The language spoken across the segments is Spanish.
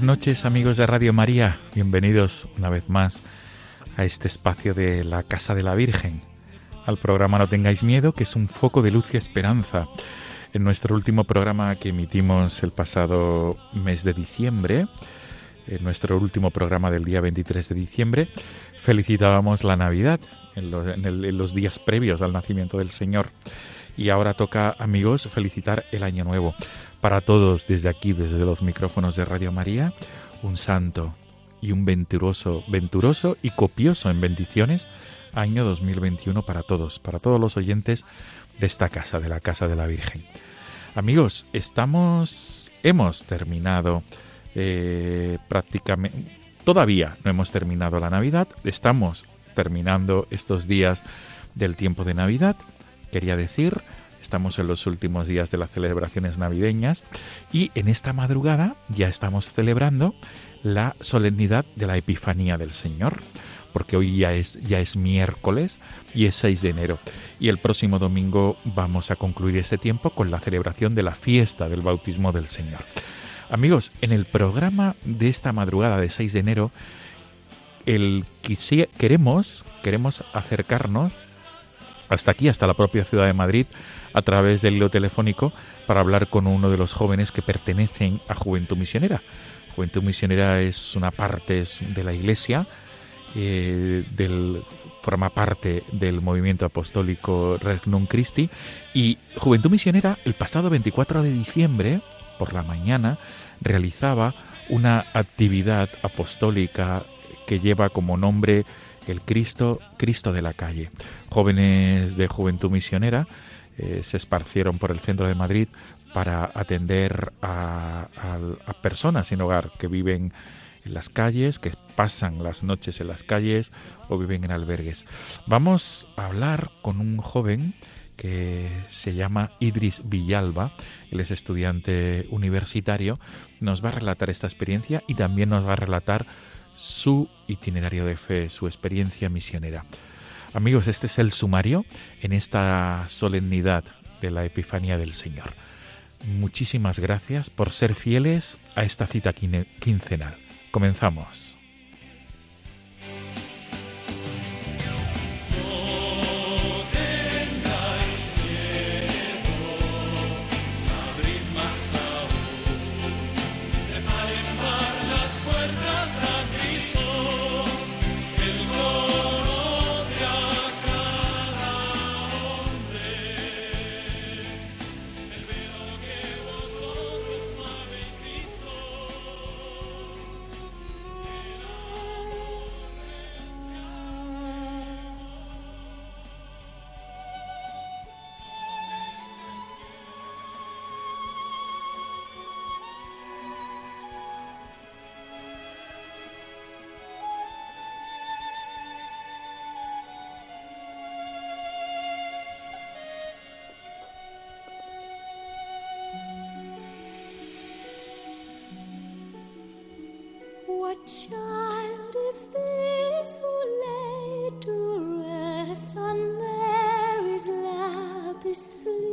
Buenas noches amigos de Radio María, bienvenidos una vez más a este espacio de la Casa de la Virgen, al programa No tengáis miedo, que es un foco de luz y esperanza. En nuestro último programa que emitimos el pasado mes de diciembre, en nuestro último programa del día 23 de diciembre, felicitábamos la Navidad en los, en el- en los días previos al nacimiento del Señor. Y ahora toca, amigos, felicitar el Año Nuevo. Para todos, desde aquí, desde los micrófonos de Radio María, un santo y un venturoso, venturoso y copioso en bendiciones año 2021 para todos, para todos los oyentes de esta casa, de la Casa de la Virgen. Amigos, estamos, hemos terminado eh, prácticamente, todavía no hemos terminado la Navidad, estamos terminando estos días del tiempo de Navidad, quería decir, estamos en los últimos días de las celebraciones navideñas y en esta madrugada ya estamos celebrando la solemnidad de la Epifanía del Señor, porque hoy ya es, ya es miércoles y es 6 de enero. Y el próximo domingo vamos a concluir ese tiempo con la celebración de la fiesta del bautismo del Señor. Amigos, en el programa de esta madrugada de 6 de enero, el queremos, queremos acercarnos hasta aquí, hasta la propia ciudad de Madrid, a través del hilo telefónico, para hablar con uno de los jóvenes que pertenecen a Juventud Misionera. Juventud Misionera es una parte de la Iglesia, eh, del, forma parte del movimiento apostólico Regnum Christi, y Juventud Misionera, el pasado 24 de diciembre, por la mañana, realizaba una actividad apostólica que lleva como nombre el Cristo, Cristo de la calle. Jóvenes de Juventud Misionera eh, se esparcieron por el centro de Madrid para atender a, a- a personas sin hogar que viven en las calles, que pasan las noches en las calles o viven en albergues. Vamos a hablar con un joven que se llama Idris Villalba, él es estudiante universitario, nos va a relatar esta experiencia y también nos va a relatar su itinerario de fe, su experiencia misionera. Amigos, este es el sumario en esta solemnidad de la Epifanía del Señor. Muchísimas gracias por ser fieles a esta cita quincenal. Comenzamos. be sleeping.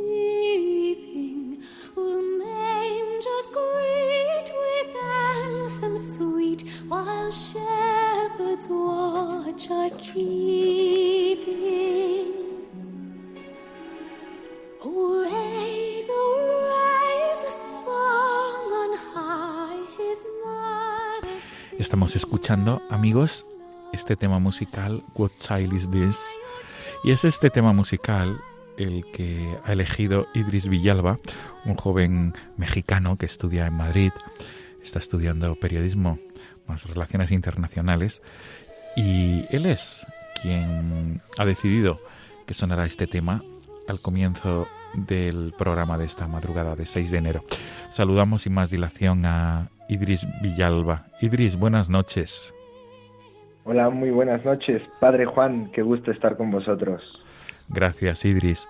Will mangers greet with anthem sweet, while shepherds watch are keeping. Oh, oh, song on high, his mother. Estamos escuchando, amigos, este tema musical, What Child Is This? Y es este tema musical el que ha elegido Idris Villalba, un joven mexicano que estudia en Madrid, está estudiando periodismo, más relaciones internacionales, y él es quien ha decidido que sonará este tema al comienzo del programa de esta madrugada de 6 de enero. Saludamos sin más dilación a Idris Villalba. Idris, buenas noches. Hola, muy buenas noches. Padre Juan, qué gusto estar con vosotros. Gracias, Idris.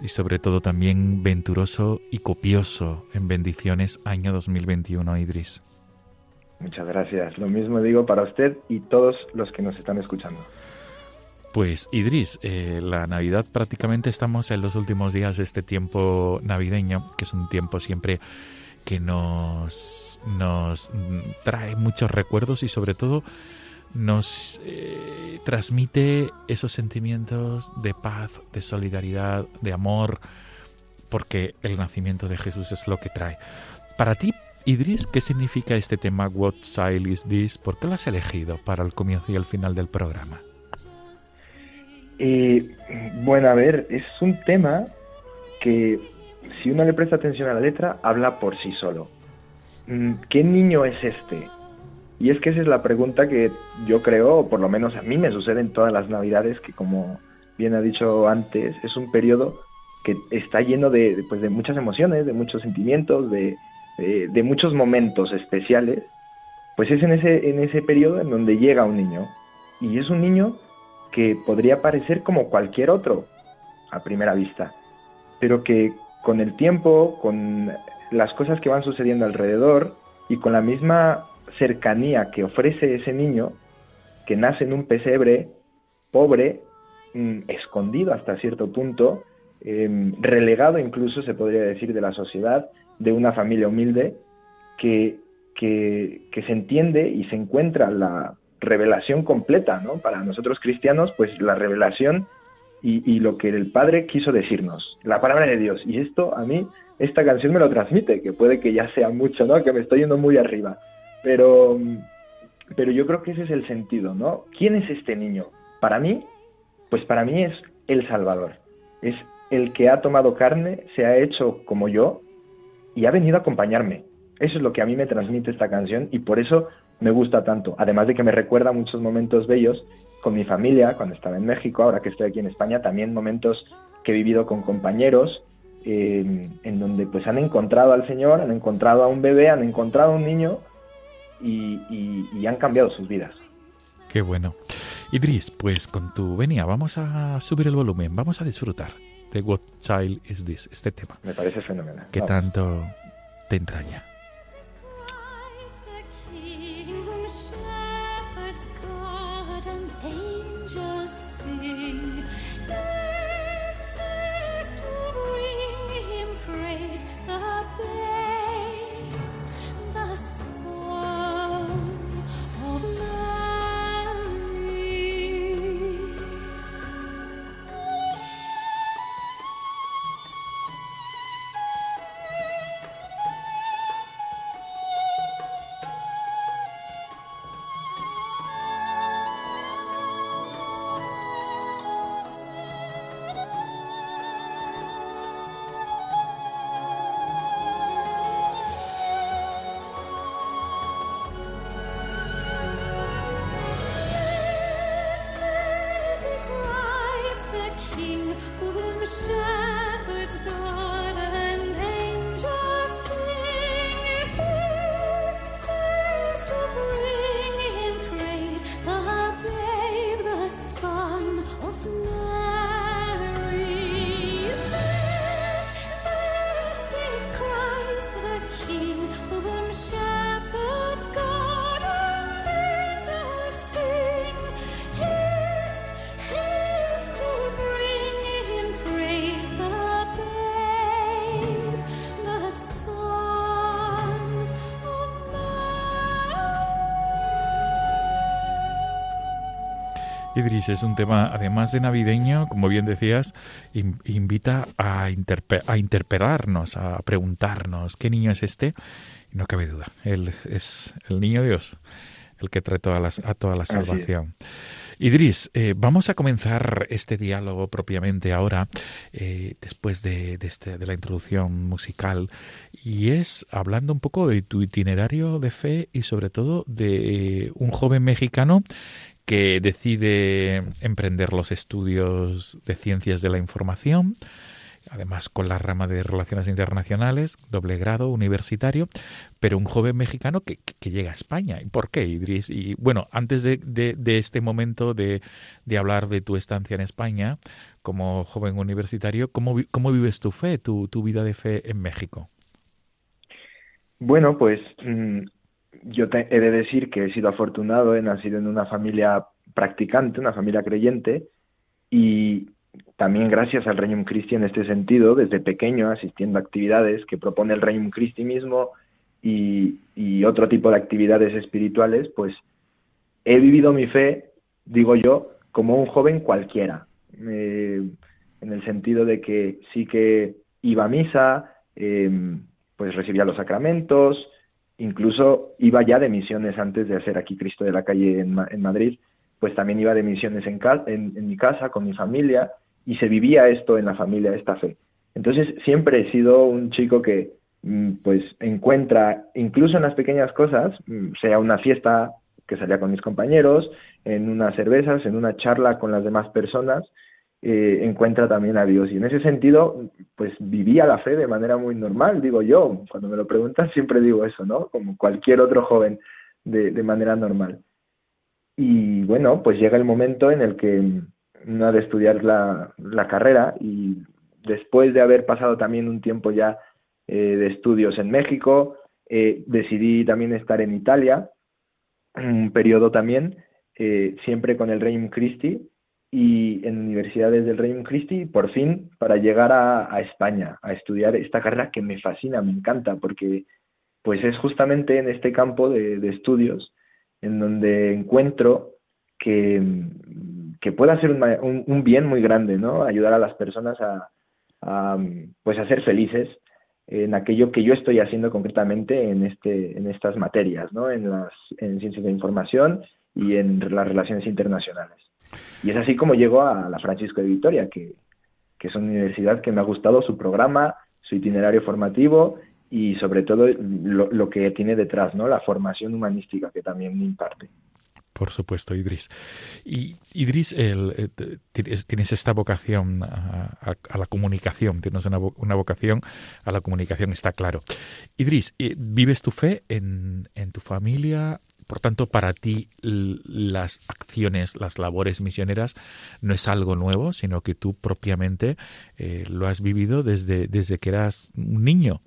Y sobre todo también venturoso y copioso en bendiciones año 2021, Idris. Muchas gracias. Lo mismo digo para usted y todos los que nos están escuchando. Pues Idris, eh, la Navidad prácticamente estamos en los últimos días de este tiempo navideño, que es un tiempo siempre que nos, nos trae muchos recuerdos y sobre todo nos eh, transmite esos sentimientos de paz, de solidaridad, de amor, porque el nacimiento de Jesús es lo que trae. Para ti, Idris, ¿qué significa este tema What Child is This? ¿Por qué lo has elegido para el comienzo y el final del programa? Eh, bueno, a ver, es un tema que si uno le presta atención a la letra, habla por sí solo. Mm, ¿Qué niño es este? Y es que esa es la pregunta que yo creo, o por lo menos a mí me sucede en todas las navidades, que como bien ha dicho antes, es un periodo que está lleno de, pues, de muchas emociones, de muchos sentimientos, de, de, muchos momentos especiales. Pues es en ese, en ese periodo en donde llega un niño. Y es un niño que podría parecer como cualquier otro a primera vista, pero que con el tiempo, con las cosas que van sucediendo alrededor y con la misma cercanía que ofrece ese niño que nace en un pesebre pobre, mm, escondido hasta cierto punto, em, relegado incluso se podría decir de la sociedad, de una familia humilde, que, que, que se entiende y se encuentra la revelación completa, ¿no? Para nosotros cristianos, pues la revelación y, lo que el Padre quiso decirnos, la palabra de Dios. Y esto a mí, esta canción me lo transmite, que puede que ya sea mucho, ¿no? Que me estoy yendo muy arriba. Pero, pero yo creo que ese es el sentido, ¿no? ¿Quién es este niño? Para mí, pues para mí es el Salvador. Es el que ha tomado carne, se ha hecho como yo y ha venido a acompañarme. Eso es lo que a mí me transmite esta canción y por eso me gusta tanto. Además de que me recuerda muchos momentos bellos con mi familia, cuando estaba en México, ahora que estoy aquí en España, también momentos que he vivido con compañeros, eh, en donde pues han encontrado al Señor, han encontrado a un bebé, han encontrado a un niño y, y han cambiado sus vidas. Qué bueno. Idris, pues con tu venia vamos a subir el volumen, vamos a disfrutar de What Child Is This, este tema. Me parece fenomenal. Que tanto te entraña. Idris, es un tema, además de navideño, como bien decías, invita a, a interpelarnos, a preguntarnos qué niño es este. Y no cabe duda, él es el niño Dios, el que trae todas a toda la salvación. Idris, eh, vamos a comenzar este diálogo propiamente ahora, eh, después de, este, de la introducción musical, y es hablando un poco de tu itinerario de fe y sobre todo de un joven mexicano que decide emprender los estudios de ciencias de la información, además con la rama de Relaciones Internacionales, doble grado universitario, pero un joven mexicano que, llega a España. ¿Y por qué, Idris? Y bueno, antes de, este momento de, hablar de tu estancia en España como joven universitario, ¿cómo, cómo vives tu fe, tu, vida de fe en México? Bueno, pues yo he de decir que he sido afortunado, he nacido en una familia practicante, una familia creyente, y, también gracias al Reino Christi en este sentido, desde pequeño asistiendo a actividades que propone el Reino Christi mismo y, otro tipo de actividades espirituales, pues he vivido mi fe, digo yo, como un joven cualquiera, eh, en el sentido de que sí que iba a misa, em, pues recibía los sacramentos, incluso iba ya de misiones antes de hacer aquí Cristo de la calle en, en Madrid, pues también iba de misiones en, en, mi casa, con mi familia, y se vivía esto en la familia, esta fe. Entonces siempre he sido un chico que mm, pues encuentra, incluso en las pequeñas cosas, mm, sea una fiesta que salía con mis compañeros, en unas cervezas, en una charla con las demás personas, eh, encuentra también a Dios. Y en ese sentido, pues vivía la fe de manera muy normal, digo yo. Cuando me lo preguntan siempre digo eso, ¿no? Como cualquier otro joven de, de manera normal. Y bueno, pues llega el momento en el que no ha de estudiar la, la carrera y después de haber pasado también un tiempo ya eh, de estudios en México, eh, decidí también estar en Italia, un periodo también, eh, siempre con el Reino Christi y en universidades del Reino Christi, por fin, para llegar a, a, España, a estudiar esta carrera que me fascina, me encanta, porque pues es justamente en este campo de, de estudios en donde encuentro que, que pueda ser un, un, bien muy grande, ¿no? Ayudar a las personas a, pues a ser felices en aquello que yo estoy haciendo concretamente en este en estas materias, ¿no? En las en ciencias de información y en las relaciones internacionales. Y es así como llego a la Francisco de Vitoria, que, que es una universidad que me ha gustado su programa, su itinerario formativo y sobre todo lo, que tiene detrás, ¿no? La formación humanística que también me imparte. Por supuesto, Idris. Y Idris, el, eh, tienes esta vocación a, la comunicación, tienes una, una, vocación a la comunicación, está claro. Idris, eh, ¿vives tu fe en, en tu familia? Por tanto, para ti las acciones, las labores misioneras no es algo nuevo, sino que tú propiamente eh, lo has vivido desde, desde que eras un niño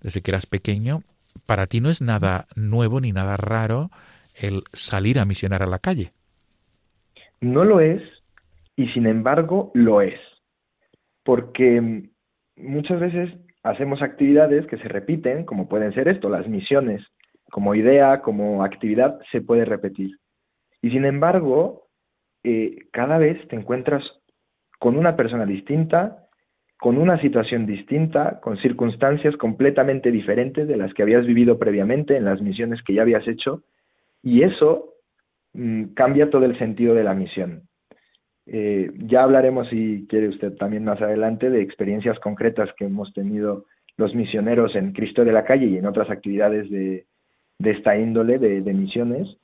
desde que eras pequeño, para ti no es nada nuevo ni nada raro el salir a misionar a la calle. No lo es y sin embargo lo es, porque muchas veces hacemos actividades que se repiten, como pueden ser esto, las misiones, como idea, como actividad, se puede repetir. Y sin embargo, eh, cada vez te encuentras con una persona distinta, con una situación distinta, con circunstancias completamente diferentes de las que habías vivido previamente en las misiones que ya habías hecho, y eso mm, cambia todo el sentido de la misión. Eh, ya hablaremos, si quiere usted también más adelante, de experiencias concretas que hemos tenido los misioneros en Cristo de la Calle y en otras actividades de, esta índole de, de, misiones,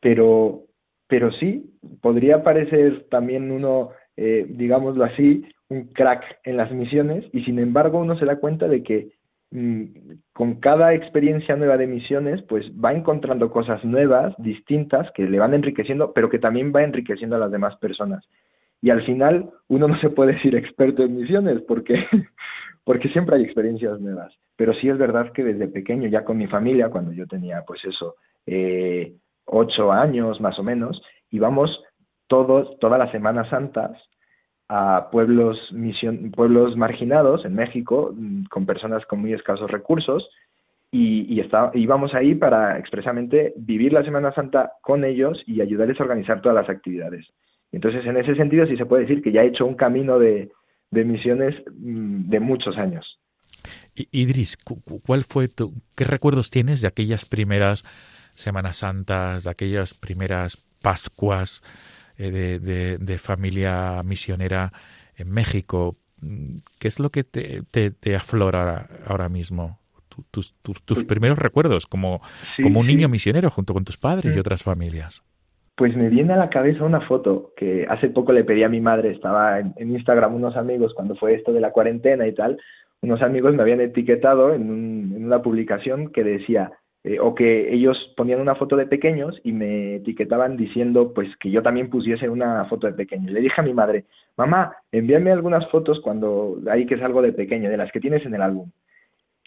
pero, pero sí, podría parecer también uno, eh, digámoslo así, un crack en las misiones y sin embargo uno se da cuenta de que mm, con cada experiencia nueva de misiones pues va encontrando cosas nuevas, distintas, que le van enriqueciendo, pero que también va enriqueciendo a las demás personas. Y al final uno no se puede decir experto en misiones porque, porque siempre hay experiencias nuevas. Pero sí es verdad que desde pequeño, ya con mi familia, cuando yo tenía pues eso, eh, ocho años más o menos, íbamos todos, todas las Semanas Santas a pueblos, pueblos marginados en México, mm, con personas con muy escasos recursos, y, y íbamos ahí para expresamente vivir la Semana Santa con ellos y ayudarles a organizar todas las actividades. Entonces, en ese sentido, sí se puede decir que ya he hecho un camino de, de misiones mm, de muchos años. Idris, ¿cuál fue tu, qué recuerdos tienes de aquellas primeras Semanas Santas, de aquellas primeras Pascuas eh, de, de, familia misionera en México? ¿Qué es lo que te, te, aflora ahora mismo? Tus, tus, pues primeros recuerdos como, como un niño misionero junto con tus padres y otras familias. Pues me viene a la cabeza una foto que hace poco le pedí a mi madre, estaba en, Instagram unos amigos cuando fue esto de la cuarentena y tal, unos amigos me habían etiquetado en, una publicación que decía, eh, o que ellos ponían una foto de pequeños y me etiquetaban diciendo pues que yo también pusiese una foto de pequeños. Le dije a mi madre, mamá, envíame algunas fotos cuando ahí que es algo de pequeño, de las que tienes en el álbum.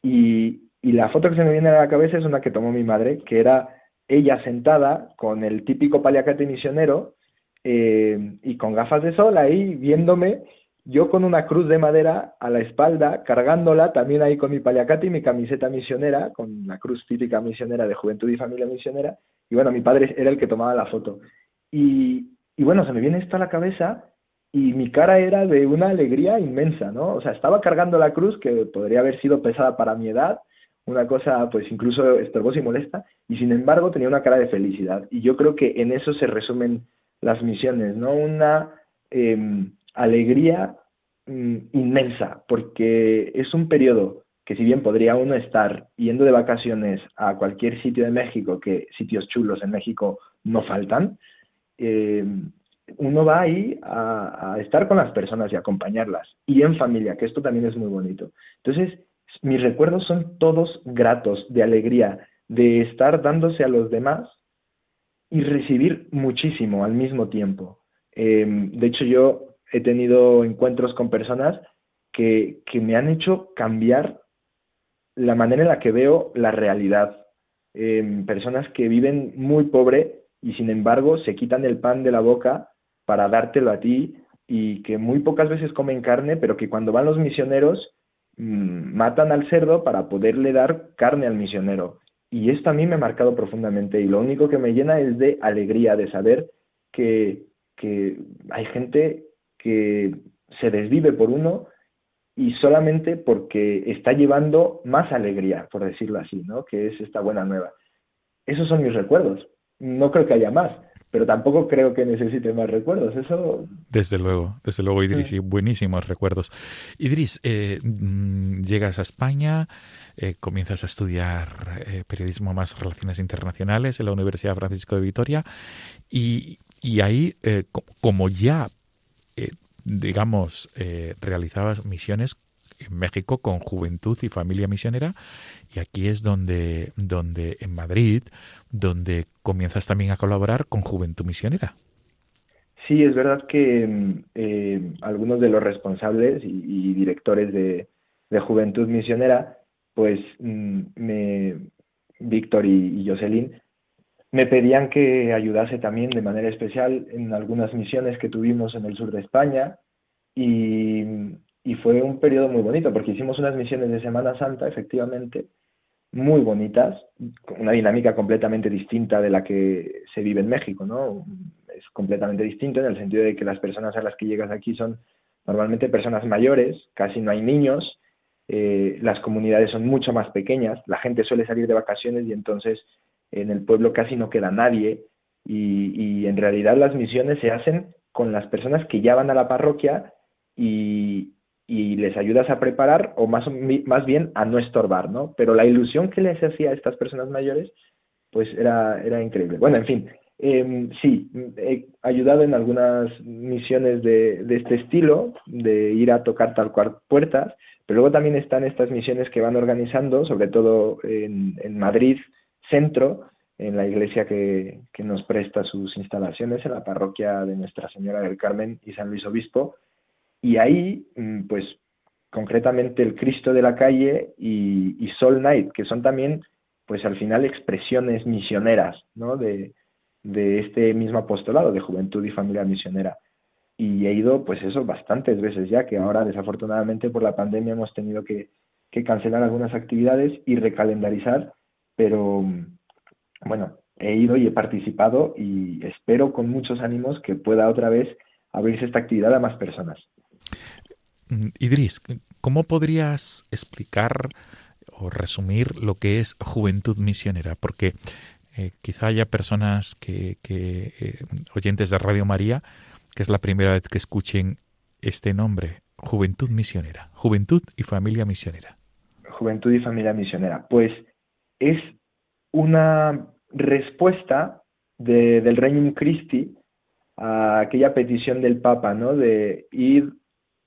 Y, y la foto que se me viene a la cabeza es una que tomó mi madre, que era ella sentada con el típico paliacate misionero eh, y con gafas de sol ahí viéndome, yo con una cruz de madera a la espalda, cargándola también ahí con mi paliacate y mi camiseta misionera, con la cruz típica misionera de Juventud y Familia Misionera, y bueno, mi padre era el que tomaba la foto. Y, y bueno, se me viene esto a la cabeza y mi cara era de una alegría inmensa, ¿no? O sea, estaba cargando la cruz que podría haber sido pesada para mi edad, una cosa pues incluso estorbosa y molesta, y sin embargo tenía una cara de felicidad. Y yo creo que en eso se resumen las misiones, ¿no? Una em, alegría mm, inmensa, porque es un periodo que si bien podría uno estar yendo de vacaciones a cualquier sitio de México, que sitios chulos en México no faltan, em, uno va ahí a, a, estar con las personas y acompañarlas, y en familia, que esto también es muy bonito. Entonces, mis recuerdos son todos gratos, de alegría, de estar dándose a los demás y recibir muchísimo al mismo tiempo. Em, de hecho, yo he tenido encuentros con personas que, que, me han hecho cambiar la manera en la que veo la realidad. Em, personas que viven muy pobre y sin embargo se quitan el pan de la boca para dártelo a ti y que muy pocas veces comen carne, pero que cuando van los misioneros matan al cerdo para poderle dar carne al misionero. Y esto a mí me ha marcado profundamente y lo único que me llena es de alegría, de saber que, que hay gente que se desvive por uno y solamente porque está llevando más alegría, por decirlo así, ¿no? Que es esta buena nueva. Esos son mis recuerdos. No creo que haya más pero tampoco creo que necesite más recuerdos. Eso. Desde luego, desde luego, Idris, y buenísimos recuerdos. Idris, eh, mm, llegas a España, eh, comienzas a estudiar eh, periodismo más relaciones internacionales en la Universidad Francisco de Vitoria, y, y ahí, como ya, digamos, realizabas misiones en México con Juventud y Familia Misionera y aquí es donde, donde en Madrid, donde comienzas también a colaborar con Juventud Misionera. Sí, es verdad que eh, algunos de los responsables y, directores de, Juventud Misionera, pues mm, me, Víctor y, y Jocelyn, me pedían que ayudase también de manera especial en algunas misiones que tuvimos en el sur de España y y fue un periodo muy bonito porque hicimos unas misiones de Semana Santa, efectivamente, muy bonitas, una dinámica completamente distinta de la que se vive en México, ¿no? Es completamente distinto en el sentido de que las personas a las que llegas aquí son normalmente personas mayores, casi no hay niños, eh, las comunidades son mucho más pequeñas, la gente suele salir de vacaciones y entonces en el pueblo casi no queda nadie y, y en realidad las misiones se hacen con las personas que ya van a la parroquia y, y les ayudas a preparar o más, más bien a no estorbar, ¿no? Pero la ilusión que les hacía a estas personas mayores, pues era, era increíble. Bueno, en fin, eh, sí, he ayudado en algunas misiones de, de, este estilo, de ir a tocar tal cual puertas, pero luego también están estas misiones que van organizando, sobre todo en, en Madrid Centro, en la iglesia que, que nos presta sus instalaciones, en la parroquia de Nuestra Señora del Carmen y San Luis Obispo, y ahí, mm, pues concretamente el Cristo de la calle y, Soul Night, que son también, pues al final expresiones misioneras, ¿no? De, este mismo apostolado de juventud y familia misionera. Y he ido, pues eso, bastantes veces ya, que ahora desafortunadamente por la pandemia hemos tenido que, que cancelar algunas actividades y recalendarizar, pero bueno, he ido y he participado y espero con muchos ánimos que pueda otra vez abrirse esta actividad a más personas. Mm, Idris, ¿cómo podrías explicar o resumir lo que es juventud misionera? Porque eh, quizá haya personas que, eh, oyentes de Radio María, que es la primera vez que escuchen este nombre, Juventud Misionera, Juventud y Familia Misionera. Juventud y Familia Misionera. Pues es una respuesta del Reino Christi a aquella petición del Papa, ¿no? De ir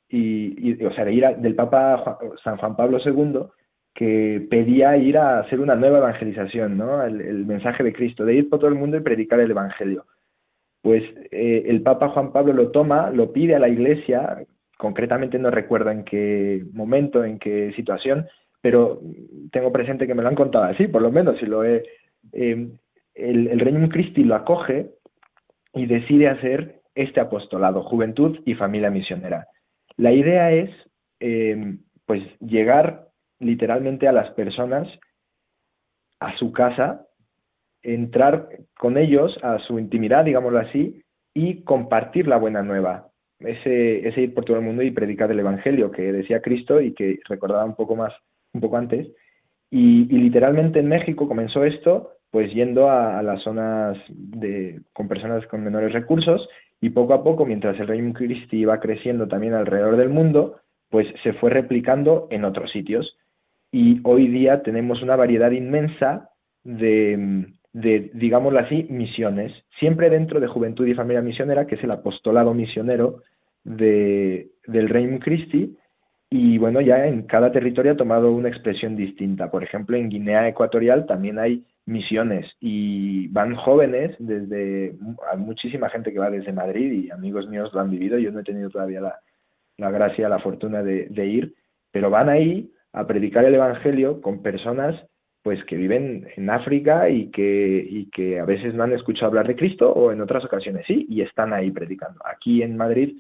y, o sea, de ir del Papa San Juan Pablo II que pedía ir a hacer una nueva evangelización, ¿no? El, mensaje de Cristo, de ir por todo el mundo y predicar el Evangelio. Pues eh, el Papa Juan Pablo lo toma, lo pide a la Iglesia, concretamente no recuerdo en qué momento, en qué situación, pero tengo presente que me lo han contado así, por lo menos, si lo he, eh, el, el Reino Christi lo acoge y decide hacer este apostolado, juventud y familia misionera. La idea es, eh, pues, llegar literalmente a las personas a su casa, entrar con ellos a su intimidad, digámoslo así, y compartir la buena nueva. Ese, ese ir por todo el mundo y predicar el Evangelio que decía Cristo y que recordaba un poco más, un poco antes. Y, literalmente en México comenzó esto pues yendo a, las zonas de, con personas con menores recursos y poco a poco, mientras el Reino Christi iba creciendo también alrededor del mundo, pues se fue replicando en otros sitios. Y hoy día tenemos una variedad inmensa de, de, digámoslo así, misiones, siempre dentro de Juventud y Familia Misionera, que es el apostolado misionero de, del Reino Christi, y bueno, ya en cada territorio ha tomado una expresión distinta. Por ejemplo, en Guinea Ecuatorial también hay misiones. Y van jóvenes desde hay muchísima gente que va desde Madrid y amigos míos lo han vivido. Yo no he tenido todavía la, la gracia la fortuna de, ir pero van ahí a predicar el evangelio con personas pues que viven en África y que y que a veces no han escuchado hablar de Cristo o en otras ocasiones sí y están ahí predicando. Aquí en Madrid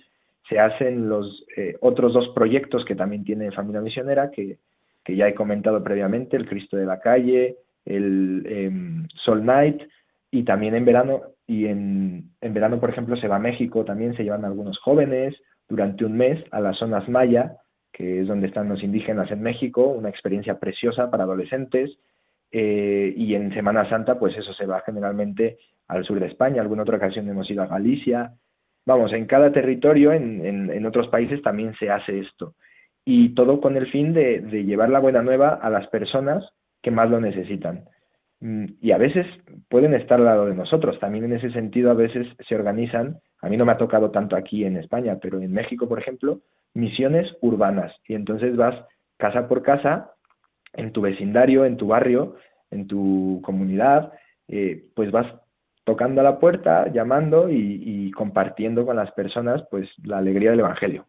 se hacen los eh, otros dos proyectos que también tiene familia misionera que que ya he comentado previamente el Cristo de la calle el em, Sol Night y también en verano y en, en, verano por ejemplo se va a México también se llevan algunos jóvenes durante un mes a las zonas maya que es donde están los indígenas en México una experiencia preciosa para adolescentes eh, y en Semana Santa pues eso se va generalmente al sur de España. Alguna otra ocasión hemos ido a Galicia. Vamos en cada territorio en, en, en otros países también se hace esto. Y todo con el fin de, de llevar la buena nueva a las personas que más lo necesitan. Mm, y a veces pueden estar al lado de nosotros. También en ese sentido a veces se organizan, a mí no me ha tocado tanto aquí en España, pero en México, por ejemplo, misiones urbanas. Y entonces vas casa por casa, en tu vecindario, en tu barrio, en tu comunidad, eh, pues vas tocando a la puerta, llamando y, y, compartiendo con las personas pues la alegría del Evangelio.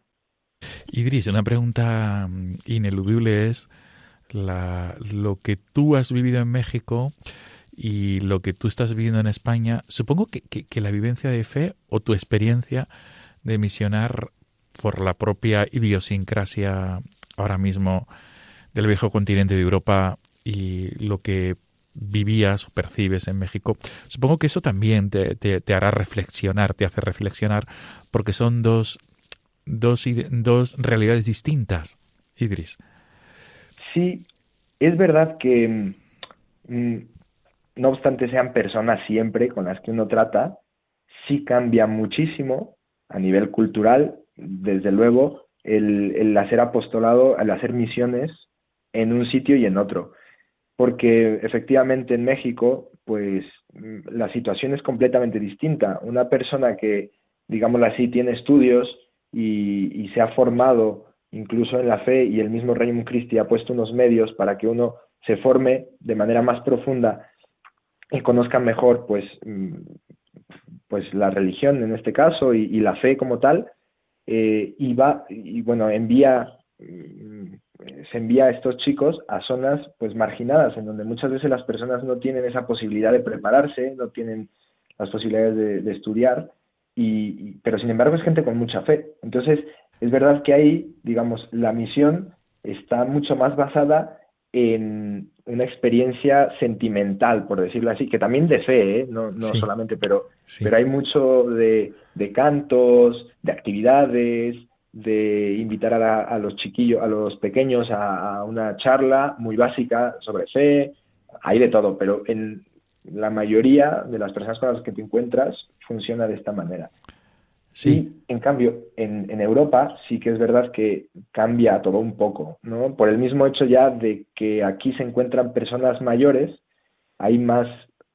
Idris, una pregunta mm, ineludible es, la, lo que tú has vivido en México y lo que tú estás viviendo en España, supongo que, que, la vivencia de fe o tu experiencia de misionar por la propia idiosincrasia ahora mismo del viejo continente de Europa y lo que vivías o percibes en México, supongo que eso también te, te, te hará reflexionar, te hace reflexionar, porque son dos, dos, dos realidades distintas, Idris sí, es verdad que mm, no obstante sean personas siempre con las que uno trata, sí cambia muchísimo a nivel cultural, desde luego, el, el hacer apostolado, el hacer misiones en un sitio y en otro. Porque efectivamente en México, pues mm, la situación es completamente distinta. Una persona que, digámoslo así, tiene estudios y se ha formado incluso en la fe y el mismo Reino Christi ha puesto unos medios para que uno se forme de manera más profunda y conozca mejor pues, mm, pues la religión en este caso y, la fe como tal eh, y va y bueno envía mm, se envía a estos chicos a zonas pues marginadas en donde muchas veces las personas no tienen esa posibilidad de prepararse no tienen las posibilidades de, de estudiar y, pero sin embargo es gente con mucha fe. Entonces es verdad que ahí, digamos, la misión está mucho más basada en una experiencia sentimental, por decirlo así, que también de fe, ¿eh? no, no solamente, pero, pero hay mucho de, de, cantos, de actividades, de invitar a, los chiquillos, a los pequeños a, una charla muy básica sobre fe, hay de todo, pero en la mayoría de las personas con las que te encuentras funciona de esta manera. Sí. En cambio, en, en, Europa sí que es verdad que cambia todo un poco, ¿no? Por el mismo hecho ya de que aquí se encuentran personas mayores, hay más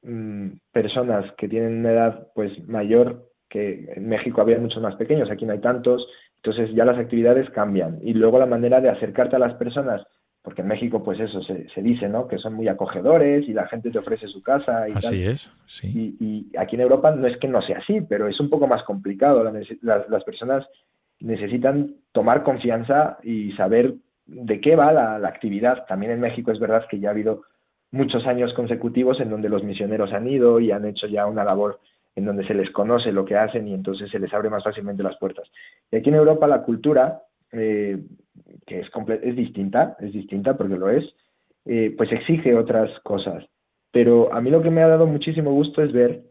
mm, personas que tienen una edad pues mayor que en México había muchos más pequeños, aquí no hay tantos, entonces ya las actividades cambian. Y luego la manera de acercarte a las personas porque en México pues eso se, se, dice, ¿no? Que son muy acogedores y la gente te ofrece su casa y Así es, sí. Y, aquí en Europa no es que no sea así, pero es un poco más complicado. las, las, personas necesitan tomar confianza y saber de qué va la, la, actividad. También en México es verdad que ya ha habido muchos años consecutivos en donde los misioneros han ido y han hecho ya una labor en donde se les conoce lo que hacen y entonces se les abre más fácilmente las puertas. Y aquí en Europa la cultura eh, que es, es distinta, es distinta porque lo es, eh, pues exige otras cosas. Pero a mí lo que me ha dado muchísimo gusto es ver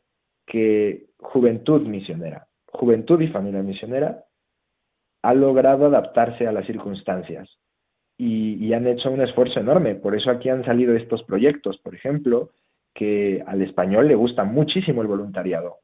que juventud misionera, juventud y familia misionera, ha logrado adaptarse a las circunstancias y, y, han hecho un esfuerzo enorme. Por eso aquí han salido estos proyectos, por ejemplo, que al español le gusta muchísimo el voluntariado.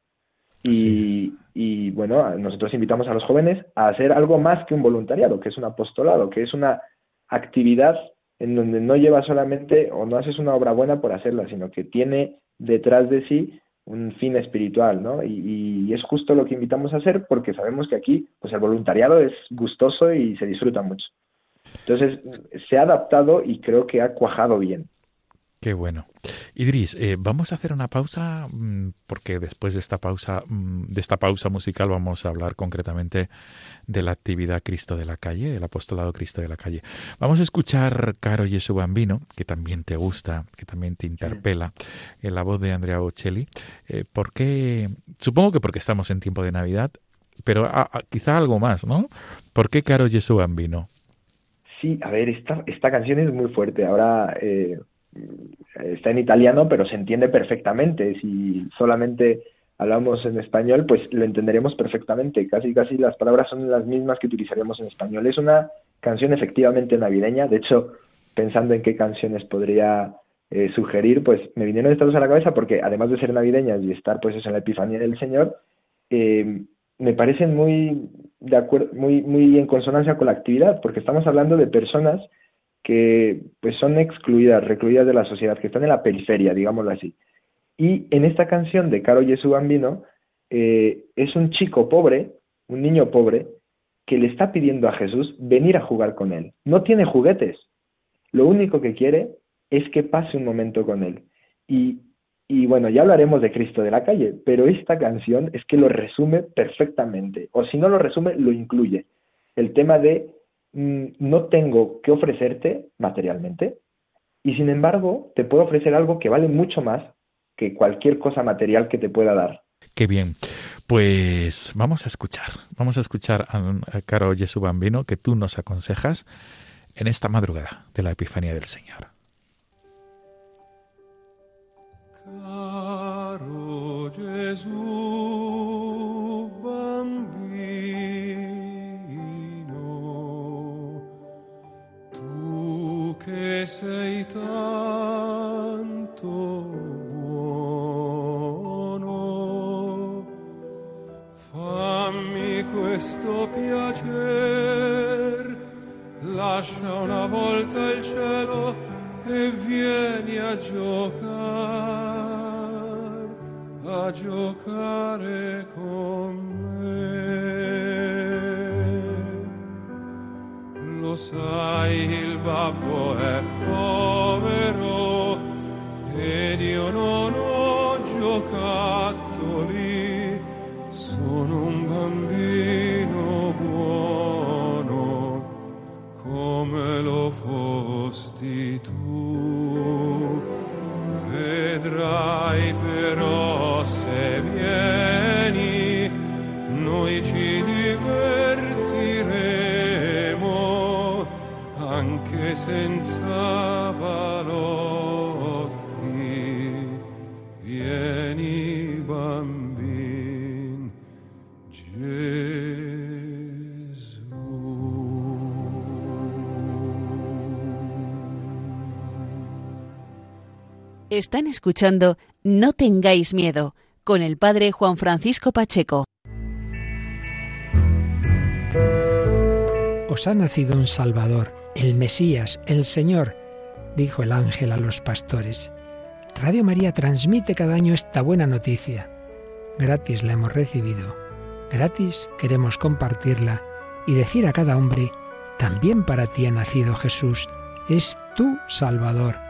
Y, y, bueno, nosotros invitamos a los jóvenes a hacer algo más que un voluntariado, que es un apostolado, que es una actividad en donde no lleva solamente o no haces una obra buena por hacerla, sino que tiene detrás de sí un fin espiritual, ¿no? Y, y, es justo lo que invitamos a hacer porque sabemos que aquí, pues el voluntariado es gustoso y se disfruta mucho. Entonces, se ha adaptado y creo que ha cuajado bien. Qué bueno. Idris, eh, vamos a hacer una pausa mm, porque después de esta pausa, mm, de esta pausa musical, vamos a hablar concretamente de la actividad Cristo de la calle, del apostolado Cristo de la calle. Vamos a escuchar Caro Jesu Bambino, que también te gusta, que también te interpela, en la voz de Andrea Bocelli. Eh, porque, supongo que porque estamos en tiempo de Navidad, pero quizá algo más, ¿no? ¿Por qué Caro Jesu Bambino? Sí, a ver, esta, esta canción es muy fuerte. Ahora eh, está en italiano, pero se entiende perfectamente. Si solamente hablamos en español, pues lo entenderemos perfectamente. Casi, casi las palabras son las mismas que utilizaríamos en español. Es una canción efectivamente navideña. De hecho, pensando en qué canciones podría eh, sugerir, pues me vinieron estas dos a la cabeza porque además de ser navideñas y estar pues eso en la Epifanía del Señor, eh, me parecen muy de acuerdo, muy, muy en consonancia con la actividad, porque estamos hablando de personas que pues son excluidas, recluidas de la sociedad, que están en la periferia, digámoslo así. Y en esta canción de Caro Jesu Bambino eh, es un chico pobre, un niño pobre, que le está pidiendo a Jesús venir a jugar con él. No tiene juguetes. Lo único que quiere es que pase un momento con él. Y, y bueno, ya hablaremos de Cristo de la calle, pero esta canción es que lo resume perfectamente. O si no lo resume, lo incluye. El tema de no tengo que ofrecerte materialmente y sin embargo te puedo ofrecer algo que vale mucho más que cualquier cosa material que te pueda dar. Qué bien. Pues vamos a escuchar, vamos a escuchar a, Caro Jesús Bambino que tú nos aconsejas en esta madrugada de la Epifanía del Señor. Caro sei tanto buono, fammi questo piacer, lascia una volta il cielo e vieni a giocare, a giocare con me. Lo sai il babbo è povero ed io non ho giocattoli, sono un bambino buono come lo fosti tu. Están escuchando No tengáis miedo con el padre Juan Francisco Pacheco. Os ha nacido un Salvador, el Mesías, el Señor, dijo el ángel a los pastores. Radio María transmite cada año esta buena noticia. Gratis la hemos recibido, gratis queremos compartirla y decir a cada hombre, también para ti ha nacido Jesús, es tu Salvador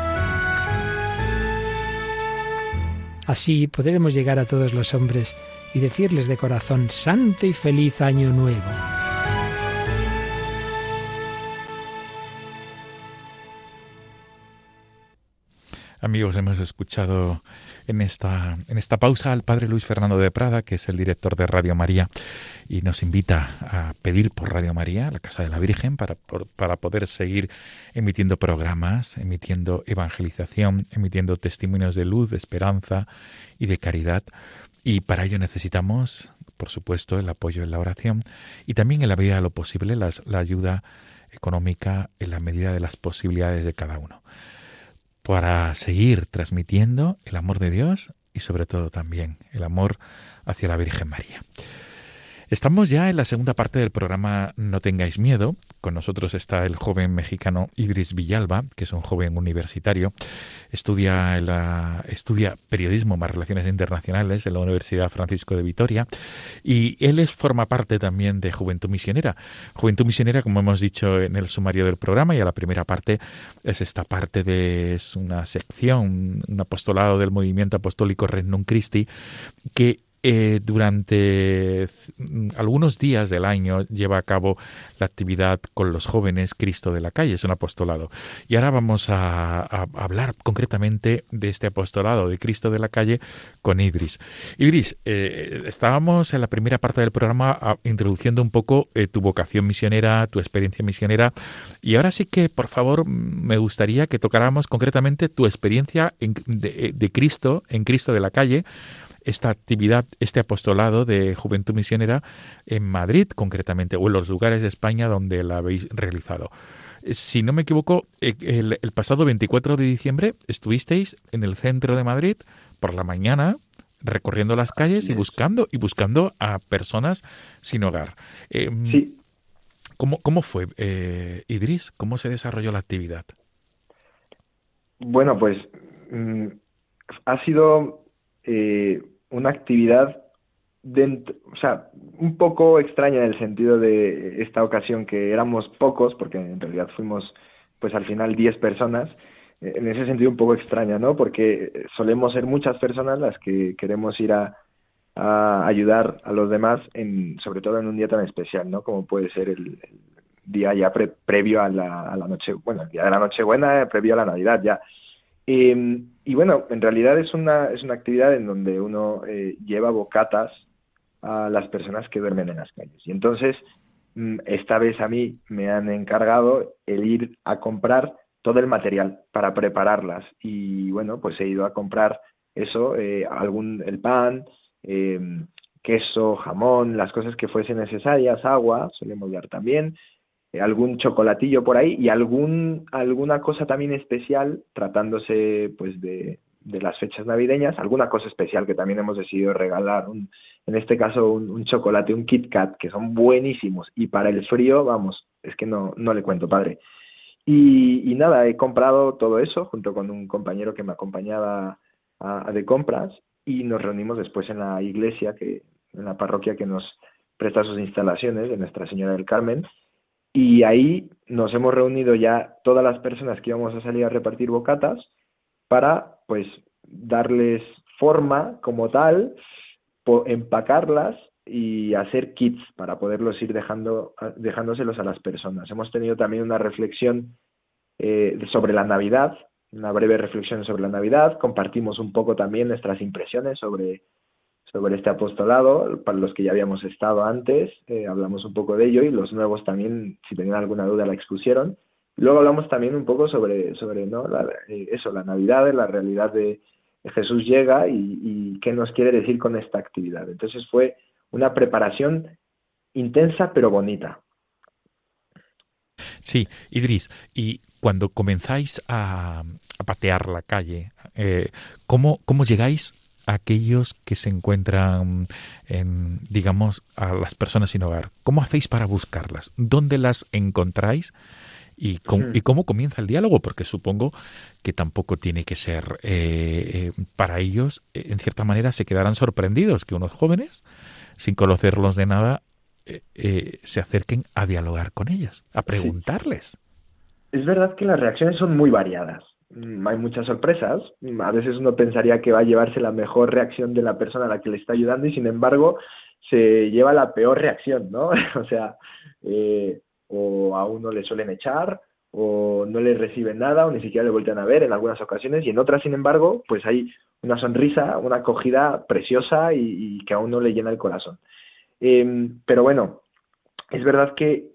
Así podremos llegar a todos los hombres y decirles de corazón, Santo y feliz año nuevo. Amigos, hemos escuchado en esta, en esta pausa al padre Luis Fernando de Prada, que es el director de Radio María, y nos invita a pedir por Radio María, la Casa de la Virgen, para, para poder seguir emitiendo programas, emitiendo evangelización, emitiendo testimonios de luz, de esperanza y de caridad. Y para ello necesitamos, por supuesto, el apoyo en la oración y también en la medida de lo posible la ayuda económica en la medida de las posibilidades de cada uno para seguir transmitiendo el amor de Dios y sobre todo también el amor hacia la Virgen María. Estamos ya en la segunda parte del programa No tengáis miedo. Con nosotros está el joven mexicano Idris Villalba, que es un joven universitario. Estudia, la, estudia periodismo más relaciones internacionales en la Universidad Francisco de Vitoria. Y él forma parte también de Juventud Misionera. Juventud Misionera, como hemos dicho en el sumario del programa, y a la primera parte es esta parte de es una sección, un apostolado del movimiento apostólico Renum Christi, que eh, durante algunos días del año lleva a cabo la actividad con los jóvenes Cristo de la calle, es un apostolado. Y ahora vamos a, hablar concretamente de este apostolado de Cristo de la calle con Idris. Idris, eh, estábamos en la primera parte del programa ah, introduciendo un poco eh, tu vocación misionera, tu experiencia misionera, y ahora sí que, por favor, me gustaría que tocáramos concretamente tu experiencia de, de Cristo, en Cristo de la calle, esta actividad, este apostolado de Juventud Misionera en Madrid concretamente, o en los lugares de España donde la habéis realizado. Eh, si no me equivoco, eh, el, pasado 24 de diciembre estuvisteis en el centro de Madrid por la mañana recorriendo las calles y buscando y buscando a personas sin hogar. Em, sí. ¿cómo, ¿Cómo fue, eh, Idris? ¿Cómo se desarrolló la actividad? Bueno, pues mm, ha sido eh, una actividad dentro, o sea, un poco extraña en el sentido de esta ocasión que éramos pocos, porque en realidad fuimos pues al final 10 personas, eh, en ese sentido un poco extraña, ¿no? Porque solemos ser muchas personas las que queremos ir a, ayudar a los demás, en, sobre todo en un día tan especial, ¿no? Como puede ser el, día ya previo a la, a la noche, bueno, el día de la Nochebuena, previo a la Navidad ya. Eh, y bueno, en realidad es una, es una actividad en donde uno eh, lleva bocatas a las personas que duermen en las calles. Y entonces, mm, esta vez a mí me han encargado el ir a comprar todo el material para prepararlas. Y bueno, pues he ido a comprar eso, eh, algún, el pan, em, queso, jamón, las cosas que fuesen necesarias, agua, solemos dar también, algún chocolatillo por ahí y algún alguna cosa también especial tratándose pues de, de las fechas navideñas, alguna cosa especial que también hemos decidido regalar, un, en este caso un, chocolate, un Kit Kat, que son buenísimos y para el frío, vamos, es que no, no le cuento, padre. Y, nada, he comprado todo eso junto con un compañero que me acompañaba a, de compras y nos reunimos después en la iglesia, que en la parroquia que nos presta sus instalaciones de Nuestra Señora del Carmen y ahí nos hemos reunido ya todas las personas que íbamos a salir a repartir bocatas para pues darles forma como tal, empacarlas y hacer kits para poderlos ir dejando, dejándoselos a las personas. Hemos tenido también una reflexión eh, sobre la Navidad, una breve reflexión sobre la Navidad, compartimos un poco también nuestras impresiones sobre sobre este apostolado, para los que ya habíamos estado antes, eh, hablamos un poco de ello y los nuevos también, si tenían alguna duda, la expusieron. Luego hablamos también un poco sobre, sobre ¿no? Eh, eso, la Navidad, la realidad de Jesús llega y, qué nos quiere decir con esta actividad. Entonces fue una preparación intensa pero bonita. Sí, Idris, y cuando comenzáis a, patear la calle, eh, ¿cómo, ¿cómo llegáis a aquellos que se encuentran, en, digamos, a las personas sin hogar? ¿Cómo hacéis para buscarlas? ¿Dónde las encontráis? ¿Y cómo, y cómo comienza el diálogo? Porque supongo que tampoco tiene que ser eh, eh, para ellos, en cierta manera, se quedarán sorprendidos que unos jóvenes, sin conocerlos de nada, eh, eh, se acerquen a dialogar con ellas, a preguntarles. Es verdad que las reacciones son muy variadas. Mm, hay muchas sorpresas. A veces uno pensaría que va a llevarse la mejor reacción de la persona a la que le está ayudando y sin embargo se lleva la peor reacción, ¿no? o sea, eh, o a uno le suelen echar o no le reciben nada o ni siquiera le vuelven a ver en algunas ocasiones y en otras, sin embargo, pues hay una sonrisa, una acogida preciosa y, y que a uno le llena el corazón. Em, pero bueno, es verdad que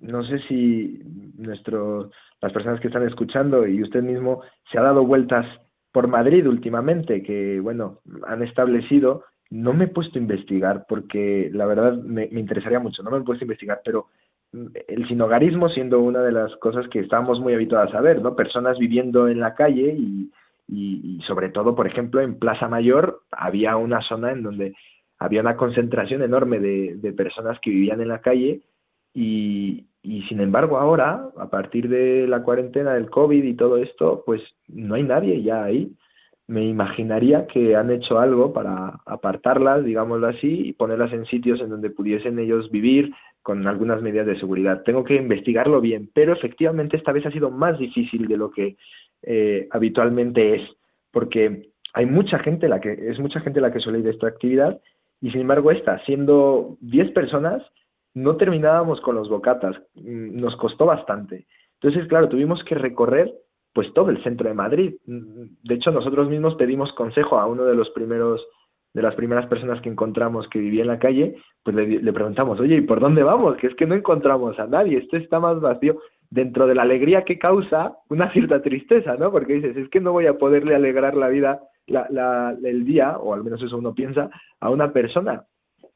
no sé si nuestro, las personas que están escuchando y usted mismo se ha dado vueltas por Madrid últimamente, que bueno, han establecido, no me he puesto a investigar porque la verdad me, interesaría mucho, no me he puesto a investigar, pero mm, el sinogarismo siendo una de las cosas que estamos muy habituados a ver, ¿no? Personas viviendo en la calle y, y sobre todo, por ejemplo, en Plaza Mayor había una zona en donde había una concentración enorme de, personas que vivían en la calle y, y, sin embargo ahora, a partir de la cuarentena del COVID y todo esto, pues no hay nadie ya ahí. Me imaginaría que han hecho algo para apartarlas, digámoslo así, y ponerlas en sitios en donde pudiesen ellos vivir con algunas medidas de seguridad. Tengo que investigarlo bien, pero efectivamente esta vez ha sido más difícil de lo que eh, habitualmente es, porque hay mucha gente la que es mucha gente la que suele ir a esta actividad y sin embargo, esta, siendo 10 personas, no terminábamos con los bocatas, mm, nos costó bastante. Entonces, claro, tuvimos que recorrer pues todo el centro de Madrid. De hecho, nosotros mismos pedimos consejo a uno de los primeros de las primeras personas que encontramos que vivía en la calle, pues le, le preguntamos, oye, ¿y por dónde vamos? Que es que no encontramos a nadie, esto está más vacío. Dentro de la alegría que causa, una cierta tristeza, ¿no? Porque dices, es que no voy a poderle alegrar la vida la, la, el día, o al menos eso uno piensa, a una persona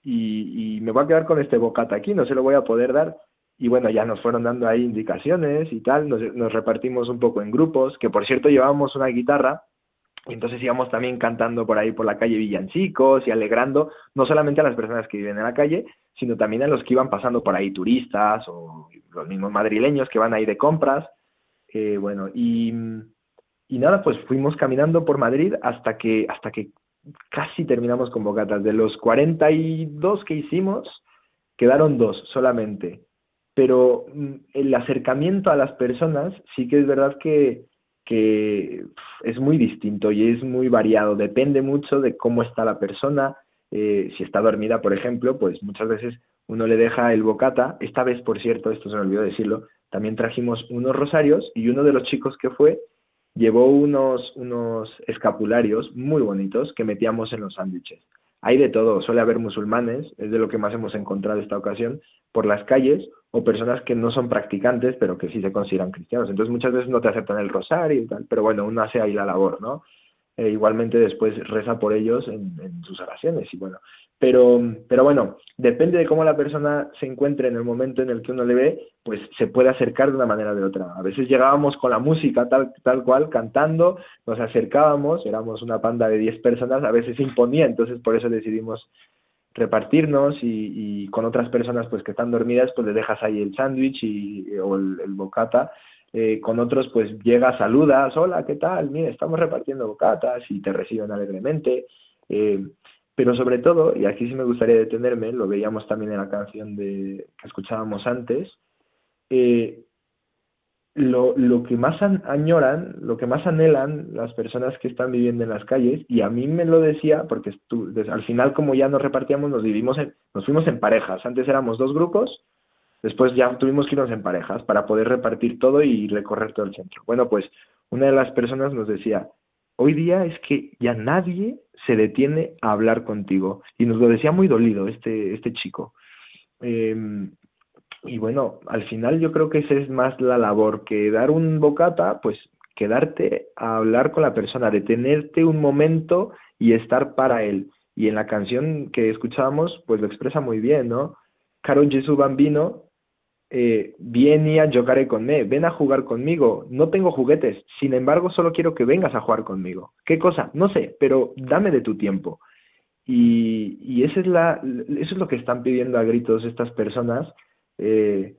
y, y, me voy a quedar con este bocata aquí, no se lo voy a poder dar. Y bueno, ya nos fueron dando ahí indicaciones y tal, nos, repartimos un poco en grupos, que por cierto llevábamos una guitarra, y entonces íbamos también cantando por ahí por la calle villancicos y alegrando no solamente a las personas que viven en la calle, sino también a los que iban pasando por ahí turistas o los mismos madrileños que van ahí de compras. Eh, bueno, y, y nada, pues fuimos caminando por Madrid hasta que, hasta que casi terminamos con bocatas. De los 42 que hicimos, quedaron dos solamente. Pero mm, el acercamiento a las personas sí que es verdad que, que es muy distinto y es muy variado. Depende mucho de cómo está la persona. Eh, si está dormida, por ejemplo, pues muchas veces uno le deja el bocata. Esta vez, por cierto, esto se me olvidó decirlo, también trajimos unos rosarios y uno de los chicos que fue llevó unos, unos escapularios muy bonitos que metíamos en los sándwiches. Hay de todo, suele haber musulmanes, es de lo que más hemos encontrado esta ocasión, por las calles, o personas que no son practicantes, pero que sí se consideran cristianos. Entonces muchas veces no te aceptan el rosario y tal, pero bueno, uno hace ahí la labor, ¿no? Eh, igualmente después reza por ellos en, en sus oraciones y bueno, pero, pero bueno, depende de cómo la persona se encuentre en el momento en el que uno le ve, pues se puede acercar de una manera o de otra. A veces llegábamos con la música tal, tal cual, cantando, nos acercábamos, éramos una panda de 10 personas, a veces imponía, entonces por eso decidimos repartirnos y, y, con otras personas pues que están dormidas, pues le dejas ahí el sándwich y, o el, el bocata. Eh, con otros pues llegas, saludas, hola, ¿qué tal? Mira, estamos repartiendo bocatas y te reciben alegremente. Eh, pero sobre todo, y aquí sí me gustaría detenerme, lo veíamos también en la canción de, que escuchábamos antes, eh, lo, lo que más añoran, lo que más anhelan las personas que están viviendo en las calles, y a mí me lo decía, porque al final como ya nos repartíamos, nos, vivimos en, nos fuimos en parejas, antes éramos dos grupos, después ya tuvimos que irnos en parejas para poder repartir todo y recorrer todo el centro. Bueno, pues una de las personas nos decía, hoy día es que ya nadie se detiene a hablar contigo. Y nos lo decía muy dolido este, este chico. Em, y bueno, al final yo creo que esa es más la labor que dar un bocata, pues quedarte a hablar con la persona, detenerte un momento y estar para él. Y en la canción que escuchábamos, pues lo expresa muy bien, ¿no? Caro Gesù Bambino, eh, vieni a giocare con ven a jugar conmigo, no tengo juguetes, sin embargo solo quiero que vengas a jugar conmigo. ¿Qué cosa? No sé, pero dame de tu tiempo. Y, y es la, eso es lo que están pidiendo a gritos estas personas. Eh,